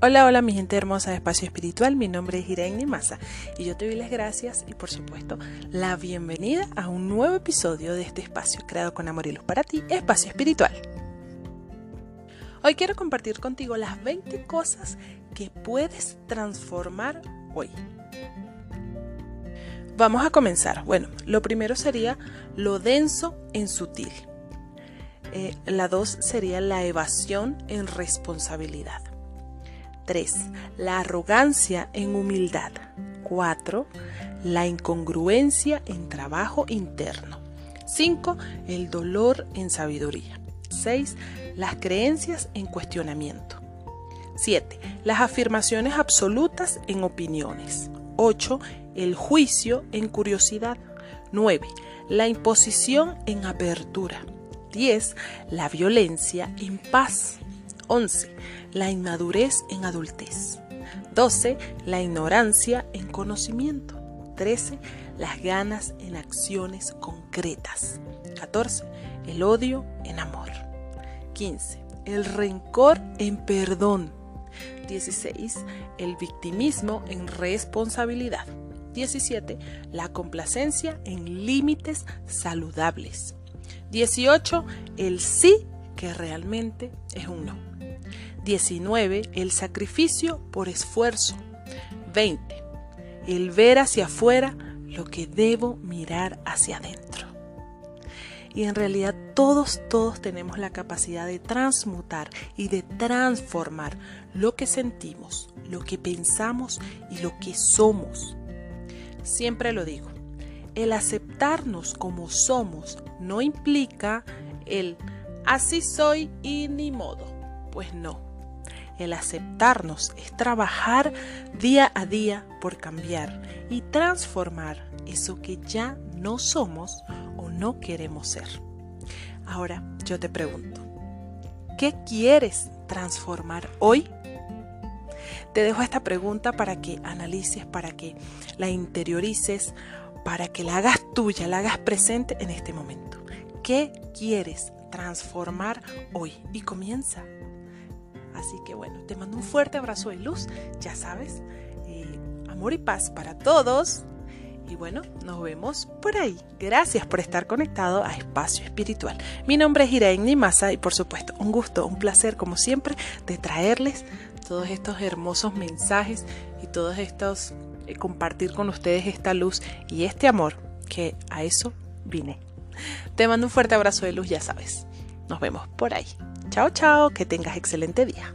Hola, hola mi gente hermosa de Espacio Espiritual, mi nombre es Irene Maza y yo te doy las gracias y por supuesto la bienvenida a un nuevo episodio de este espacio creado con amor y luz para ti, Espacio Espiritual. Hoy quiero compartir contigo las 20 cosas que puedes transformar hoy. Vamos a comenzar. Bueno, lo primero sería lo denso en sutil. Eh, la dos sería la evasión en responsabilidad. 3. La arrogancia en humildad. 4. La incongruencia en trabajo interno. 5. El dolor en sabiduría. 6. Las creencias en cuestionamiento. 7. Las afirmaciones absolutas en opiniones. 8. El juicio en curiosidad. 9. La imposición en apertura. 10. La violencia en paz. 11. La inmadurez en adultez. 12. La ignorancia en conocimiento. 13. Las ganas en acciones concretas. 14. El odio en amor. 15. El rencor en perdón. 16. El victimismo en responsabilidad. 17. La complacencia en límites saludables. 18. El sí que realmente es un no. 19. El sacrificio por esfuerzo. 20. El ver hacia afuera lo que debo mirar hacia adentro. Y en realidad todos, todos tenemos la capacidad de transmutar y de transformar lo que sentimos, lo que pensamos y lo que somos. Siempre lo digo, el aceptarnos como somos no implica el así soy y ni modo. Pues no. El aceptarnos es trabajar día a día por cambiar y transformar eso que ya no somos o no queremos ser. Ahora yo te pregunto, ¿qué quieres transformar hoy? Te dejo esta pregunta para que analices, para que la interiorices, para que la hagas tuya, la hagas presente en este momento. ¿Qué quieres transformar hoy? Y comienza. Así que bueno, te mando un fuerte abrazo de luz, ya sabes, amor y paz para todos. Y bueno, nos vemos por ahí. Gracias por estar conectado a Espacio Espiritual. Mi nombre es Irene Nimasa y por supuesto, un gusto, un placer como siempre de traerles todos estos hermosos mensajes y todos estos eh, compartir con ustedes esta luz y este amor que a eso vine. Te mando un fuerte abrazo de luz, ya sabes. Nos vemos por ahí. Chao, chao, que tengas excelente día.